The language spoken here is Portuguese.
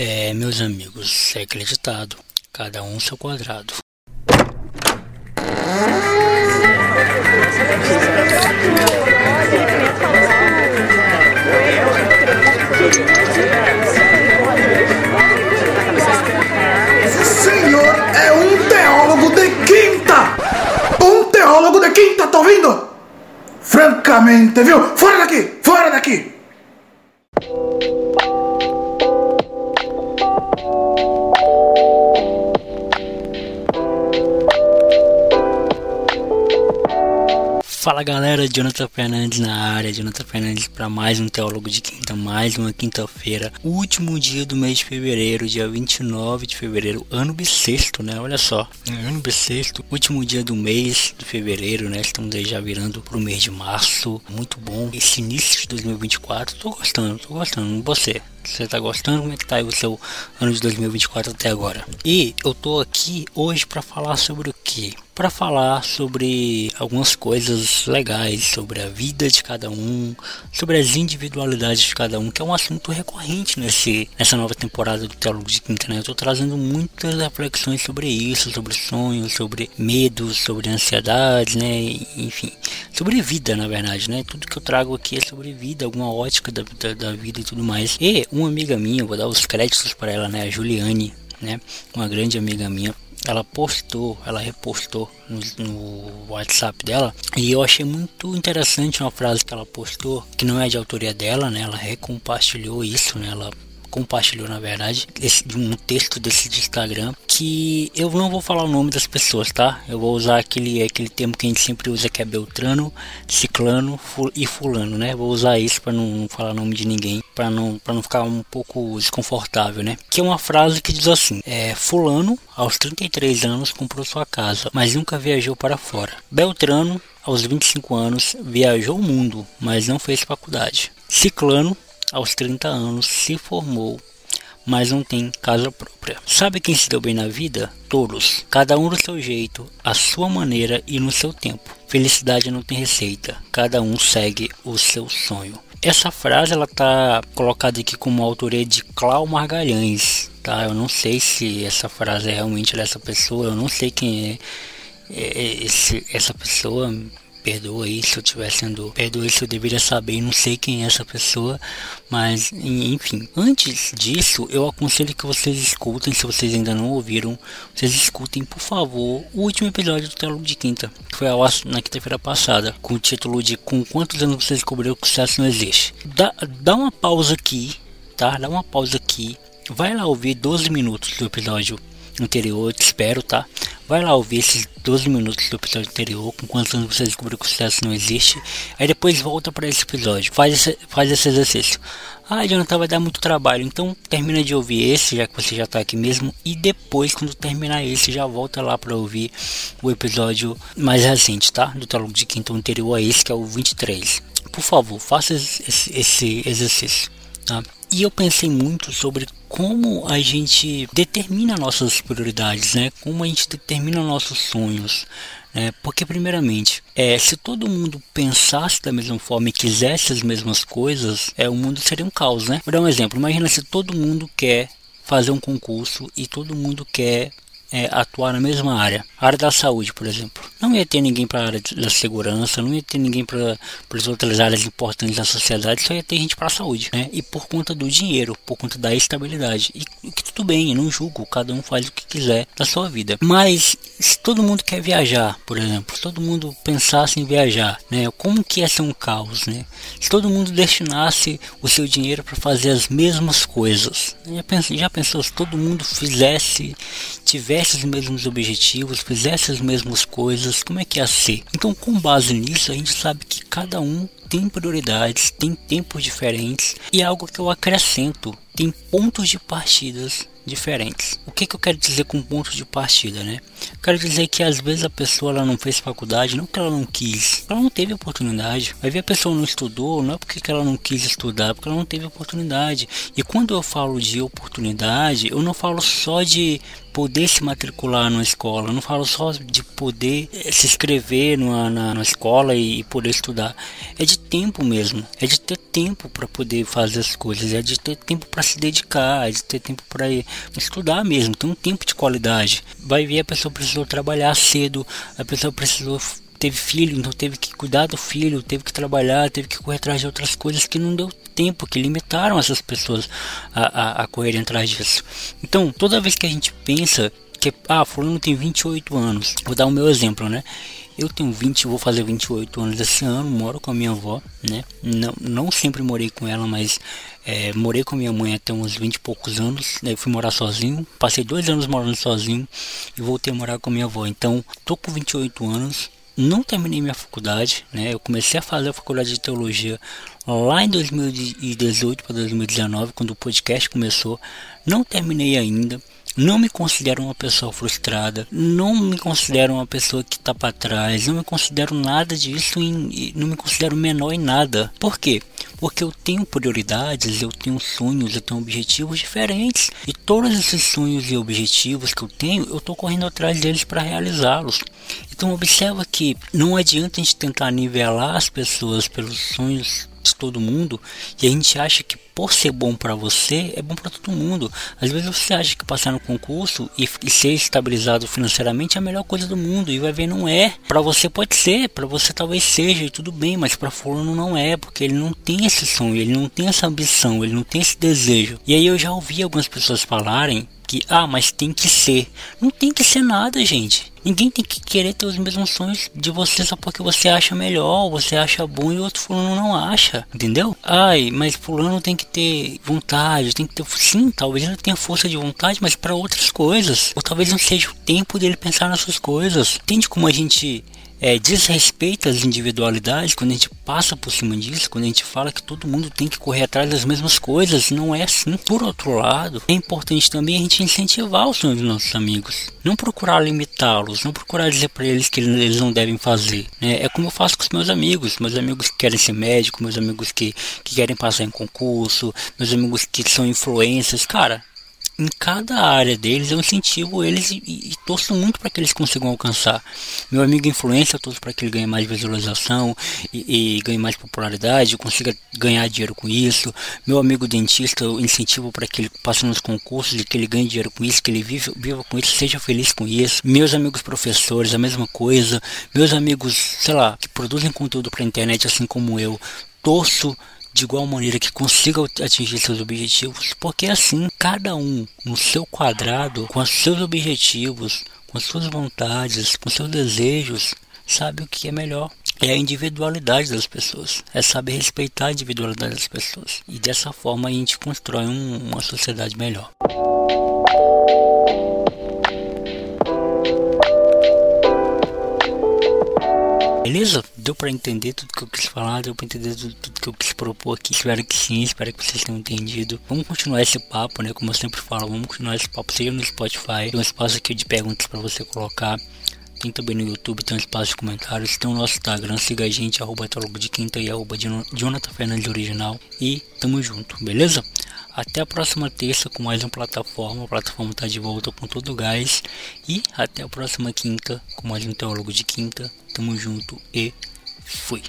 É, meus amigos, é acreditado. Cada um seu quadrado. Esse senhor é um teólogo de quinta! Um teólogo de quinta, tá ouvindo? Francamente, viu? Fora daqui! Fora daqui! Fala galera, Jonathan Fernandes na área, Jonathan Fernandes para mais um Teólogo de Quinta, mais uma quinta-feira, último dia do mês de fevereiro, dia 29 de fevereiro, ano bissexto, né? Olha só, ano bissexto, último dia do mês de fevereiro, né? Estamos aí já virando pro mês de março, muito bom. Esse início de 2024, tô gostando, tô gostando, você? Você tá gostando? Como é que tá o seu ano de 2024 até agora? E eu tô aqui hoje para falar sobre o que? Para falar sobre algumas coisas legais sobre a vida de cada um, sobre as individualidades de cada um, que é um assunto recorrente nesse, nessa nova temporada do Teólogo de Quinta. Né? Eu tô trazendo muitas reflexões sobre isso, sobre sonhos, sobre medos, sobre ansiedades, né? Enfim, sobre vida, na verdade, né? Tudo que eu trago aqui é sobre vida, alguma ótica da, da, da vida e tudo mais. E uma amiga minha, vou dar os créditos para ela, né? A Juliane, né? Uma grande amiga minha. Ela postou, ela repostou no, no, WhatsApp dela e eu achei muito interessante uma frase que ela postou que não é de autoria dela, né? Ela recompartilhou isso, né? Ela compartilhou na verdade esse, um texto desse de Instagram que eu não vou falar o nome das pessoas, tá? Eu vou usar aquele aquele termo que a gente sempre usa que é Beltrano, Ciclano ful, e Fulano, né? Vou usar isso para não, não, falar o nome de ninguém, para não para não ficar um pouco desconfortável, né? Que é uma frase que diz assim: é, Fulano aos 33 anos comprou sua casa, mas nunca viajou para fora. Beltrano aos 25 anos viajou o mundo, mas não fez faculdade. Ciclano aos 30 anos se formou, mas não tem casa própria. Sabe quem se deu bem na vida? Todos, cada um do seu jeito, à sua maneira e no seu tempo. Felicidade não tem receita, cada um segue o seu sonho. Essa frase ela tá colocada aqui como autoria de Clau Margalhães, tá? Eu não sei se essa frase é realmente dessa pessoa, eu não sei quem é, é esse, essa pessoa perdoa se eu estiver sendo. Perdoa se eu deveria saber, não sei quem é essa pessoa, mas enfim. Antes disso, eu aconselho que vocês escutem, se vocês ainda não ouviram, vocês escutem, por favor, o último episódio do Teólogo de Quinta, que foi ao na quinta-feira passada, com o título de Com quantos anos você descobriu que o sucesso não existe. Dá, dá uma pausa aqui, tá? Dá uma pausa aqui. Vai lá ouvir 12 minutos do episódio anterior, te espero, tá? Vai lá ouvir esses 12 minutos do episódio anterior, com quantos anos você descobriu que o sucesso não existe. Aí depois volta para esse episódio. Faz esse, faz esse exercício. Ah, Jonathan, vai dar muito trabalho. Então termina de ouvir esse, já que você já está aqui mesmo. E depois, quando terminar esse, já volta lá para ouvir o episódio mais recente, tá? Do Teólogo de Quinto anterior a esse, que é o 23. Por favor, faça esse, esse exercício. Tá? E eu pensei muito sobre como a gente determina nossas prioridades, né? Como a gente determina nossos sonhos. Né? Porque, primeiramente, é, se todo mundo pensasse da mesma forma e quisesse as mesmas coisas, é, o mundo seria um caos, né? Vou dar um exemplo. Imagina se todo mundo quer fazer um concurso e todo mundo quer é, atuar na mesma área, a área da saúde, por exemplo. Não ia ter ninguém para a área da segurança, não ia ter ninguém para as outras áreas importantes da sociedade, só ia ter gente para a saúde, né? E por conta do dinheiro, por conta da estabilidade. E que tudo bem, eu não julgo, cada um faz o quiser da sua vida. Mas se todo mundo quer viajar, por exemplo, se todo mundo pensasse em viajar, né? Como que ia ser um caos, né? Se todo mundo destinasse o seu dinheiro para fazer as mesmas coisas, já pensou, já pensou se todo mundo fizesse, tivesse tivesse os mesmos objetivos, fizesse as mesmas coisas, como é que ia ser? Então, com base nisso, a gente sabe que cada um tem prioridades, tem tempos diferentes e é algo que eu acrescento, tem pontos de partidas diferentes. O que, que eu quero dizer com pontos de partida, né? Quero dizer que às vezes a pessoa ela não fez faculdade, não que ela não quis, ela não teve oportunidade. Vai ver a pessoa não estudou, não é porque ela não quis estudar, porque ela não teve oportunidade. E quando eu falo de oportunidade, eu não falo só de poder se matricular numa escola, eu não falo só de poder eh, se inscrever numa, na, na escola e poder estudar, é de tempo mesmo. É de ter tempo para poder fazer as coisas, é de ter tempo para se dedicar, é de ter tempo para estudar mesmo, ter um tempo de qualidade. Vai ver a pessoa precisou trabalhar cedo, a pessoa precisou teve filho, então teve que cuidar do filho, teve que trabalhar, teve que correr atrás de outras coisas que não deu tempo, que limitaram essas pessoas a, a, a atrás disso. Então, toda vez que a gente pensa que, ah, fulano tem 28 anos, vou dar o meu exemplo, né? Eu tenho 20, vou fazer 28 anos esse ano, moro com a minha avó, né? Não, não sempre morei com ela, mas é, morei com minha mãe até uns 20 e poucos anos. Daí fui morar sozinho, passei dois anos morando sozinho e voltei a morar com a minha avó. Então, tô com 28 anos, não terminei minha faculdade, né? Eu comecei a fazer a faculdade de teologia lá em 2018 para 2019, quando o podcast começou. Não terminei ainda. Não me considero uma pessoa frustrada, não me considero uma pessoa que está para trás, não me considero nada disso não me considero menor em nada. Por quê? Porque eu tenho prioridades, eu tenho sonhos, eu tenho objetivos diferentes e todos esses sonhos e objetivos que eu tenho, eu estou correndo atrás deles para realizá-los. Então observa que não adianta a gente tentar nivelar as pessoas pelos sonhos de todo mundo e a gente acha que por ser bom para você é bom para todo mundo. Às vezes você acha que passar no concurso e, e, ser estabilizado financeiramente é a melhor coisa do mundo e vai ver não é. Para você pode ser, para você talvez seja e tudo bem, mas para fulano não é, porque ele não tem esse sonho, ele não tem essa ambição, ele não tem esse desejo. E aí eu já ouvi algumas pessoas falarem que, ah, mas tem que ser. Não tem que ser nada, gente. Ninguém tem que querer ter os mesmos sonhos de você só porque você acha melhor, você acha bom e outro fulano não acha, entendeu? Ai, mas fulano tem que ter vontade, tem que ter. Sim, talvez ele tenha força de vontade, mas para outras coisas. Ou talvez não seja o tempo dele pensar nessas coisas. Entende como a gente é, desrespeita as individualidades, quando a gente passa por cima disso, quando a gente fala que todo mundo tem que correr atrás das mesmas coisas, não é assim. Por outro lado, é importante também a gente incentivar os sonhos dos nossos amigos, não procurar limitá-los, não procurar dizer para eles que eles não devem fazer. Né? É como eu faço com os meus amigos, meus amigos que querem ser médicos, meus amigos que, que querem passar em concurso, meus amigos que são influências, cara em cada área deles, eu incentivo eles e, e, torço muito para que eles consigam alcançar. Meu amigo influência, eu torço para que ele ganhe mais visualização e, e, ganhe mais popularidade, consiga ganhar dinheiro com isso. Meu amigo dentista, eu incentivo para que ele passe nos concursos e que ele ganhe dinheiro com isso, que ele viva, viva com isso, seja feliz com isso. Meus amigos professores, a mesma coisa. Meus amigos, sei lá, que produzem conteúdo para internet assim como eu, torço de igual maneira que consiga atingir seus objetivos, porque assim cada um no seu quadrado, com os seus objetivos, com as suas vontades, com seus desejos, sabe o que é melhor. É a individualidade das pessoas, é saber respeitar a individualidade das pessoas. E dessa forma a gente constrói um, uma sociedade melhor. Beleza? Deu para entender tudo que eu quis falar, deu para entender tudo, tudo, que eu quis propor aqui. Espero que sim, espero que vocês tenham entendido. Vamos continuar esse papo, né? Como eu sempre falo, vamos continuar esse papo, seja no Spotify, tem um espaço aqui de perguntas para você colocar. Tem também no YouTube, tem um espaço de comentários. Tem o nosso Instagram, siga a gente, arroba de quinta e arroba Jonathan Fernandes Original. E tamo junto, beleza? Até a próxima terça com mais uma plataforma. A plataforma está de volta com todo o gás. E até a próxima quinta com mais um Teólogo de Quinta. Tamo junto e fui.